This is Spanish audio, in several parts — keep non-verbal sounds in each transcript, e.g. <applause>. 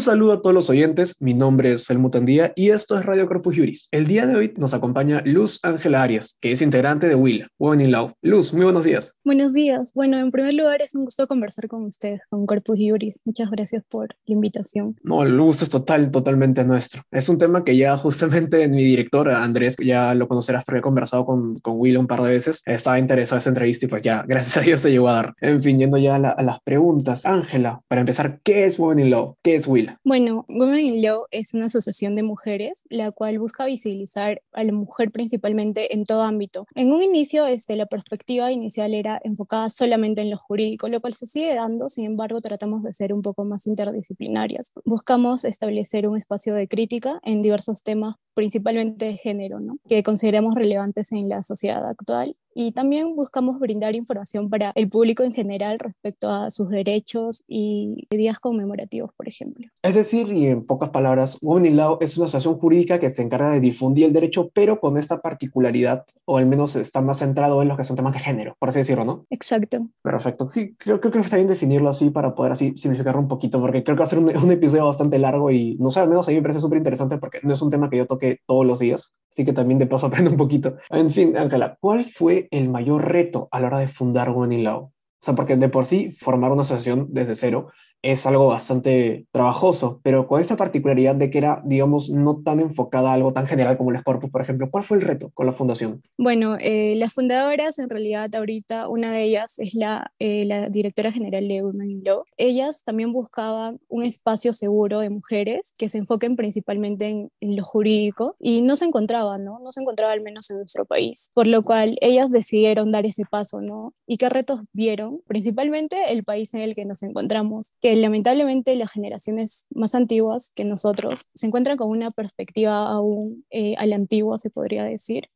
Un saludo a todos los oyentes, mi nombre es Helmut Andía y esto es Radio Corpus Juris. El día de hoy nos acompaña Luz Ángela Arias, que es integrante de Willa, Women in Law. Luz, muy buenos días. Buenos días. Bueno, en primer lugar es un gusto conversar con ustedes, con Corpus Juris. Muchas gracias por la invitación. No, el gusto es total, totalmente nuestro. Es un tema que ya justamente <laughs> mi director, Andrés, ya lo conocerás porque he conversado con, con Willa un par de veces, estaba interesado en esa entrevista y pues ya, <laughs> gracias a Dios se llegó a dar. En fin, yendo ya a, a las preguntas. Ángela, para empezar, ¿qué es Women in Law? ¿Qué es Willa? Bueno, Women in Law es una asociación de mujeres, la cual busca visibilizar a la mujer principalmente en todo ámbito. En un inicio, este, la perspectiva inicial era enfocada solamente en lo jurídico, lo cual se sigue dando, sin embargo, tratamos de ser un poco más interdisciplinarias. Buscamos establecer un espacio de crítica en diversos temas, principalmente de género, ¿no? que consideramos relevantes en la sociedad actual y también buscamos brindar información para el público en general respecto a sus derechos y días conmemorativos, por ejemplo. Es decir, y en pocas palabras, Women in Law es una asociación jurídica que se encarga de difundir el derecho, pero con esta particularidad, o al menos está más centrado en los que son temas de género, por así decirlo, ¿no? Exacto. Perfecto. Sí, creo, creo que está bien definirlo así para poder así simplificarlo un poquito, porque creo que va a ser un, un episodio bastante largo y no sé, al menos a mí me parece súper interesante porque no es un tema que yo toque todos los días, así que también de paso <laughs> aprendo un poquito. En fin, Ángela, ¿cuál fue el mayor reto a la hora de fundar Women? O sea, porque de por sí formar una asociación desde cero es algo bastante trabajoso, pero con esta particularidad de que era, digamos, no tan enfocada a algo tan general como el Corpus, por ejemplo, ¿cuál fue el reto con la fundación? Bueno, eh, las fundadoras, en realidad, ahorita, una de ellas es la, eh, la directora general de Women Law. Ellas también buscaban un espacio seguro de mujeres que se enfoquen principalmente en, en lo jurídico y no se encontraba, ¿no? No se encontraba al menos en nuestro país, por lo cual ellas decidieron dar ese paso, ¿no? ¿Y qué retos vieron? Principalmente el país en el que nos encontramos, que lamentablemente las generaciones más antiguas que nosotros se encuentran con una perspectiva aún eh, a la antigua, se podría decir.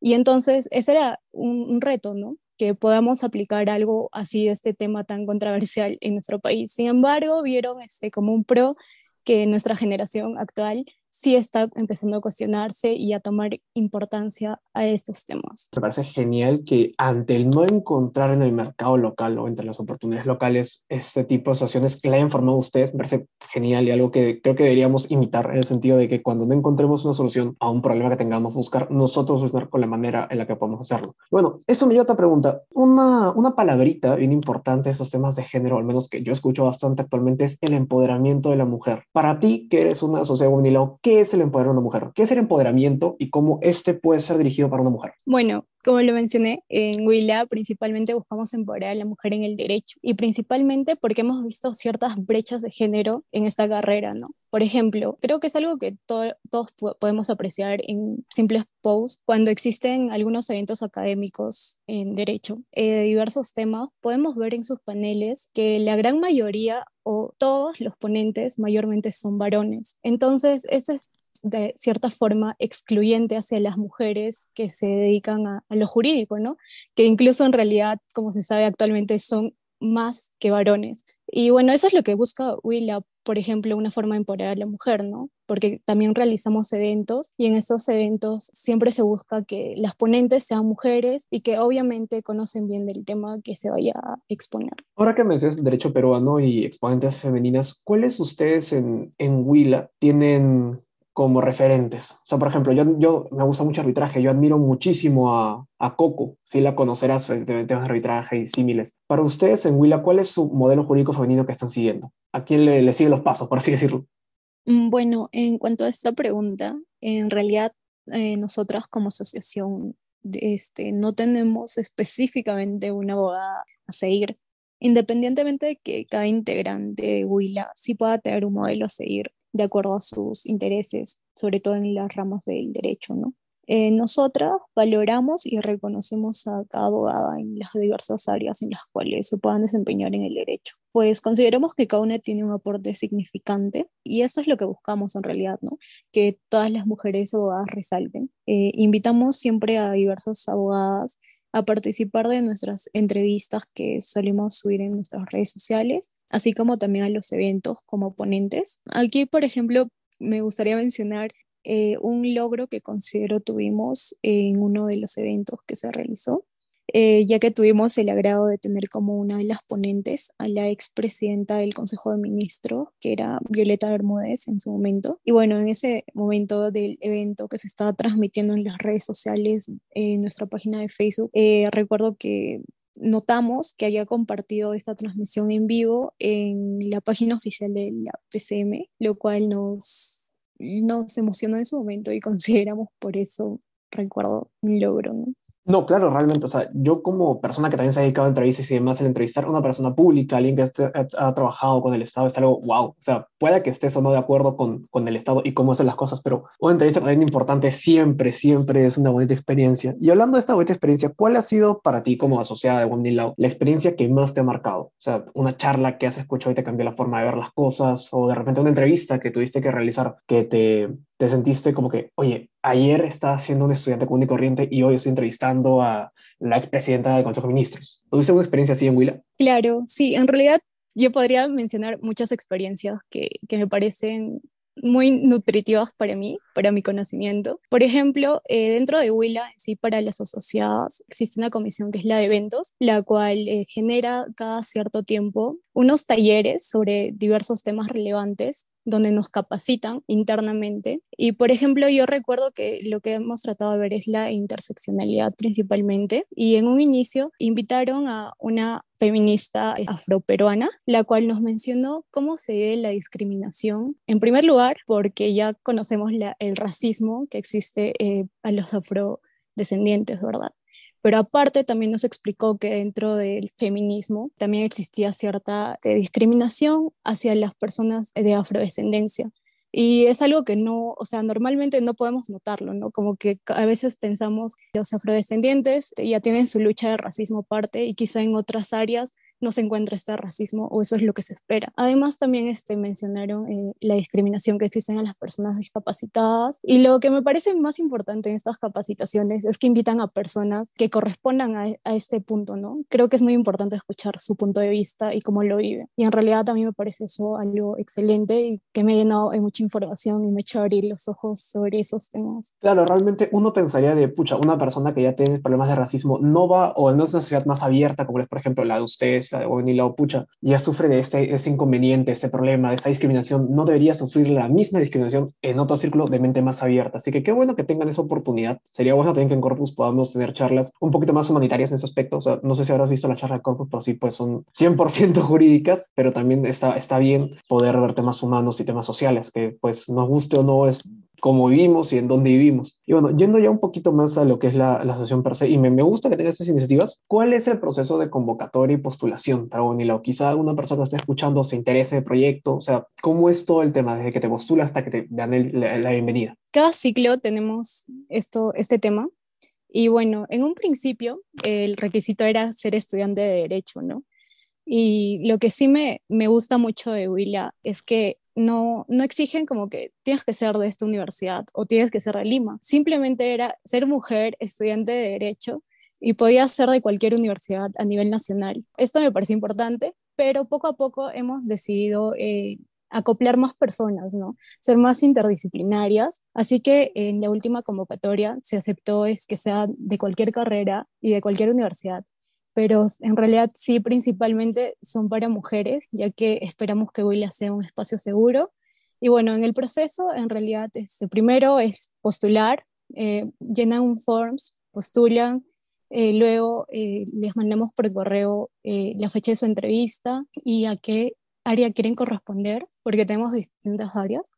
Y entonces ese era un, un reto, ¿no? que podamos aplicar algo así de este tema tan controversial en nuestro país. Sin embargo, vieron este, como un pro que nuestra generación actual sí está empezando a cuestionarse y a tomar importancia a estos temas. Me parece genial que ante el no encontrar en el mercado local o entre las oportunidades locales este tipo de asociaciones que le hayan formado ustedes, me parece genial y algo que creo que deberíamos imitar en el sentido de que cuando no encontremos una solución a un problema que tengamos, buscar nosotros solucionar con la manera en la que podemos hacerlo. Bueno, eso me lleva a otra pregunta. Una, una palabrita bien importante de estos temas de género, al menos que yo escucho bastante actualmente, es el empoderamiento de la mujer. Para ti, que eres una sociedad juvenil, ¿qué es el empoderar a una mujer? ¿Qué es el empoderamiento y cómo este puede ser dirigido para una mujer? Bueno, como lo mencioné, en Willa principalmente buscamos empoderar a la mujer en el derecho y principalmente porque hemos visto ciertas brechas de género en esta carrera, ¿no? Por ejemplo, creo que es algo que to todos podemos apreciar en simples posts cuando existen algunos eventos académicos en derecho eh, de diversos temas, podemos ver en sus paneles que la gran mayoría o todos los ponentes mayormente son varones. Entonces, eso es de cierta forma excluyente hacia las mujeres que se dedican a, lo jurídico, ¿no? Que incluso en realidad, como se sabe actualmente, son más que varones. Y bueno, eso es lo que busca Willa, por ejemplo, una forma de empoderar a la mujer, ¿no? Porque también realizamos eventos y en estos eventos siempre se busca que las ponentes sean mujeres y que obviamente conocen bien del tema que se vaya a exponer. Ahora que me dices derecho peruano y exponentes femeninas, ¿cuáles ustedes en, en Willa tienen como referentes. O sea, por ejemplo, yo, yo me gusta mucho arbitraje, yo admiro muchísimo a, a Coco, si la conocerás, de temas de arbitraje y símiles. Para ustedes en Willa, ¿cuál es su modelo jurídico femenino que están siguiendo? ¿A quién le, le sigue los pasos, por así decirlo? Bueno, en cuanto a esta pregunta, en realidad eh, nosotras como asociación este, no tenemos específicamente una abogada a seguir, independientemente de que cada integrante de Willa sí pueda tener un modelo a seguir de acuerdo a sus intereses, sobre todo en las ramas del derecho, ¿no? Eh, nosotras valoramos y reconocemos a cada abogada en las diversas áreas en las cuales se puedan desempeñar en el derecho. Pues consideramos que cada una tiene un aporte significante y esto es lo que buscamos en realidad, ¿no? Que todas las mujeres abogadas resalten. Eh, invitamos siempre a diversas abogadas a participar de nuestras entrevistas que solemos subir en nuestras redes sociales, así como también a los eventos como ponentes. Aquí, por ejemplo, me gustaría mencionar eh, un logro que considero tuvimos en uno de los eventos que se realizó. eh, ya que tuvimos el agrado de tener como una de las ponentes a la expresidenta del Consejo de Ministros, que era Violeta Bermúdez en su momento. Y bueno, en ese momento del evento que se estaba transmitiendo en las redes sociales, en nuestra página de Facebook, eh, recuerdo que notamos que había compartido esta transmisión en vivo en la página oficial de la PCM, lo cual nos, nos emocionó en su momento y <laughs> consideramos por eso, recuerdo, un logro. ¿no? No, claro, realmente, o sea, yo como persona que también se ha dedicado a entrevistas y demás, el entrevistar a una persona pública, alguien que ha, trabajado con el Estado, es algo wow. O sea, puede que estés o no de acuerdo con, con el Estado y cómo hacen las cosas, pero una entrevista también importante siempre, siempre es una bonita experiencia. Y hablando de esta bonita experiencia, ¿cuál ha sido para ti como asociada de Wendy Lau la experiencia que más te ha marcado? O sea, una charla que has escuchado y te cambió la forma de ver las cosas, o de repente una entrevista que tuviste que realizar que te, te sentiste como que, oye, ayer estaba siendo un estudiante común y corriente y hoy estoy entrevistando a la expresidenta del Consejo de Ministros. ¿Tuviste una experiencia así en Huila? Claro, sí, en realidad yo podría mencionar muchas experiencias que, que me parecen muy nutritivas para mí, para mi conocimiento. Por ejemplo, eh, dentro de Huila, sí, para las asociadas, existe una comisión que es la de eventos, la cual eh, genera cada cierto tiempo unos talleres sobre diversos temas relevantes donde nos capacitan internamente. Y por ejemplo, yo recuerdo que lo que hemos tratado de ver es la interseccionalidad principalmente. Y en un inicio invitaron a una feminista afroperuana, la cual nos mencionó cómo se ve la discriminación. En primer lugar, porque ya conocemos el racismo que existe eh, a los afrodescendientes, ¿verdad? Pero aparte también nos explicó que dentro del feminismo también existía cierta eh, discriminación hacia las personas de afrodescendencia. Y es algo que no, o sea, normalmente no podemos notarlo, ¿no? Como que a veces pensamos que los afrodescendientes ya tienen su lucha de racismo aparte y quizá en otras áreas no se encuentra este racismo o eso es lo que se espera. Además, también este, mencionaron eh, la discriminación que existe a las personas discapacitadas y lo que me parece más importante en estas capacitaciones es que invitan a personas que correspondan a, a este punto, ¿no? Creo que es muy importante escuchar su punto de vista y cómo lo vive. Y en realidad a mí me parece eso algo excelente y que me ha llenado de mucha información y me ha hecho abrir los ojos sobre esos temas. Claro, realmente uno pensaría de, pucha, una persona que ya tiene problemas de racismo no va, o no es una sociedad más abierta como es, por ejemplo, la de ustedes la de Wendy Lau, pucha, ya sufre de este, ese inconveniente, este problema, de esta discriminación, no debería sufrir la misma discriminación en otro círculo de mente más abierta. Así que qué bueno que tengan esa oportunidad. Sería bueno también que en Corpus podamos tener charlas un poquito más humanitarias en ese aspecto. O sea, no sé si habrás visto la charla de Corpus, pero sí, pues son 100% <laughs> jurídicas, pero también está, está bien poder ver temas humanos y temas sociales, que pues nos guste o no es cómo vivimos y en dónde vivimos. Y bueno, yendo ya un poquito más a lo que es la, la asociación per se, y me, me, gusta que tenga estas iniciativas, ¿cuál es el proceso de convocatoria y postulación para Bonilao? Quizá una persona esté escuchando, se interese el proyecto, o sea, ¿cómo es todo el tema desde que te postulas hasta que te dan el, la, la, bienvenida? Cada ciclo tenemos esto, este tema. Y bueno, en un principio el requisito era ser estudiante de Derecho, ¿no? Y lo que sí me, me gusta mucho de Willa es que no, no exigen como que tienes que ser de esta universidad o tienes que ser de Lima. Simplemente era ser mujer, estudiante de Derecho y podía ser de cualquier universidad a nivel nacional. Esto me parece importante, pero poco a poco hemos decidido eh, acoplar más personas, ¿no? Ser más interdisciplinarias. Así que en la última convocatoria se aceptó es que sea de cualquier carrera y de cualquier universidad pero en realidad sí principalmente son para mujeres, ya que esperamos que Huila sea un espacio seguro. Y bueno, en el proceso, en realidad, este, primero es postular, eh, llenan un forms, postulan, eh, luego eh, les mandamos por correo eh, la fecha de su entrevista y a qué área quieren corresponder, porque tenemos distintas áreas.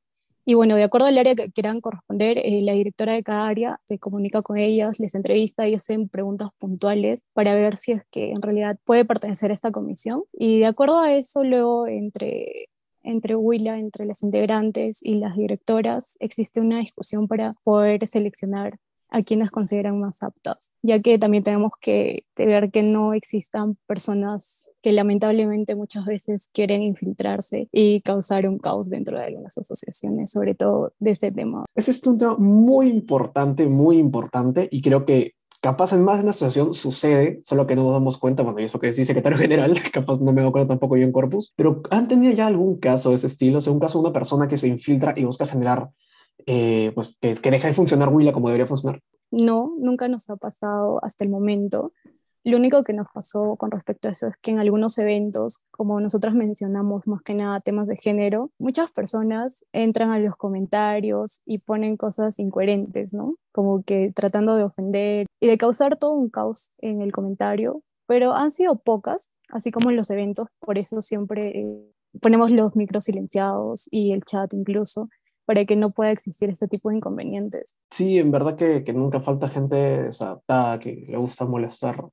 Y bueno, de acuerdo al área que quieran corresponder, eh, la directora de cada área se comunica con ellas, les entrevista y hacen preguntas puntuales para ver si es que en realidad puede pertenecer a esta comisión. Y de acuerdo a eso, luego entre entre Willa, entre las integrantes y las directoras, existe una discusión para poder seleccionar a quienes consideran más aptas, ya que también tenemos que ver que no existan personas que lamentablemente muchas veces quieren infiltrarse y causar un caos dentro de algunas asociaciones, sobre todo de este tema. Ese es un tema muy importante, muy importante, y creo que capaz en más de una asociación sucede, solo que no nos damos cuenta, bueno, y eso que es secretario <laughs> general, capaz no me cuenta tampoco yo en Corpus, pero ¿han tenido ya algún caso de ese estilo? O sea, un caso de una persona que se infiltra y busca generar eh, pues, que, que, deja de funcionar Willa como debería funcionar? No, nunca nos ha pasado hasta el momento, Lo único que nos pasó con respecto a eso es que en algunos eventos, como nosotros mencionamos más que nada temas de género, muchas personas entran a los comentarios y ponen cosas incoherentes, ¿no? Como que tratando de ofender y de causar todo un caos en el comentario, pero han sido pocas, así como en los eventos, por eso siempre eh, ponemos los micros silenciados y el chat incluso, para que no pueda existir este tipo de inconvenientes. Sí, en verdad que, que nunca falta gente desadaptada que le gusta molestar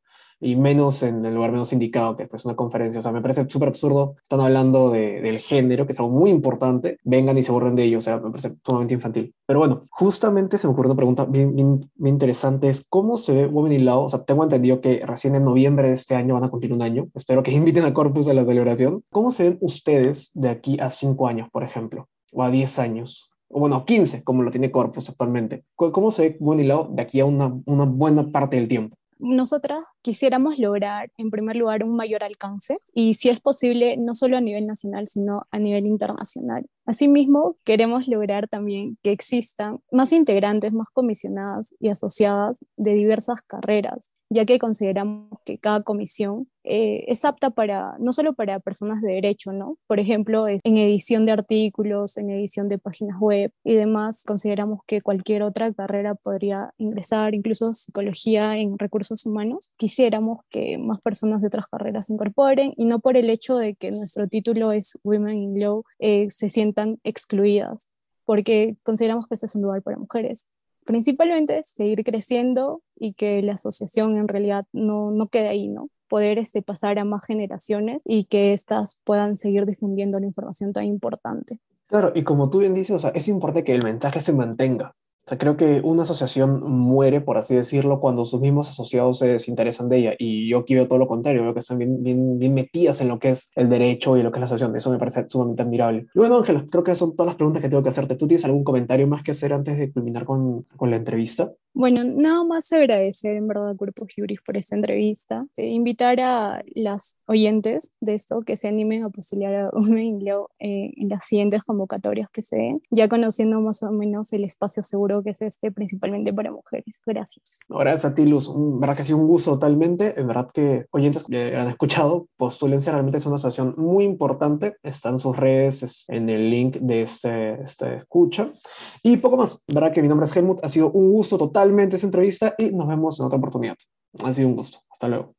y menos en el lugar menos indicado, que es pues, una conferencia. O sea, me parece súper absurdo. Están hablando de, del género, que es algo muy importante. Vengan y se borren de ello. O sea, me parece sumamente infantil. Pero bueno, justamente se me ocurrió una pregunta bien, bien, interesante. Es cómo se ve Women in Law. O sea, tengo entendido que recién en noviembre de este año van a cumplir un año. Espero que <laughs> inviten a Corpus a la celebración. ¿Cómo se ven ustedes de aquí a cinco años, por ejemplo? O a diez años o bueno, 15, como lo tiene Corpus actualmente. ¿Cómo se ve Women in Law de aquí a una, una buena parte del tiempo? Nosotras quisiéramos lograr, en primer lugar, un mayor alcance y, si es posible, no solo a nivel nacional, sino a nivel internacional. Asimismo, queremos lograr también que existan más integrantes, más comisionadas y asociadas de diversas carreras, ya que consideramos que cada comisión eh, es apta para, no solo para personas de derecho, ¿no? Por ejemplo, en edición de artículos, en edición de páginas web y demás, consideramos que cualquier otra carrera podría ingresar, incluso psicología en recursos humanos. Quisiéramos que más personas de otras carreras se incorporen y no por el hecho de que nuestro título es Women in Law eh, se sientan excluidas, porque consideramos que este es un lugar para mujeres principalmente seguir creciendo y que la asociación en realidad no, no quede ahí, ¿no? poder este, pasar a más generaciones y que éstas puedan seguir difundiendo la información tan importante. Claro, y como tú bien dices, o sea, es importante que el mensaje se mantenga. O sea, creo que una asociación muere, por así decirlo, cuando sus mismos asociados se desinteresan de ella. Y yo aquí veo todo lo contrario, veo que están bien, bien, bien metidas en lo que es el derecho y lo que es la asociación. Eso me parece sumamente admirable. Y bueno, Ángela, creo que son todas las preguntas que tengo que hacerte. ¿Tú tienes algún comentario más que hacer antes de culminar con, con la entrevista? Bueno, nada más agradecer en verdad a Cuerpo Juris por esta entrevista. Invitar a las oyentes de esto que se animen a postular a un eh, en las siguientes convocatorias que se den, ya conociendo más o menos el espacio seguro que es este, principalmente para mujeres. Gracias. gracias a ti, Luz. Un, verdad que ha sido un gusto totalmente. En verdad que oyentes que han escuchado, postúlense. Realmente es una asociación muy importante. Están sus redes en el link de este, este escucha. Y poco más. Verdad que mi nombre es Helmut. Ha sido un gusto total esa entrevista y nos vemos en otra oportunidad. Ha sido un gusto. Hasta luego.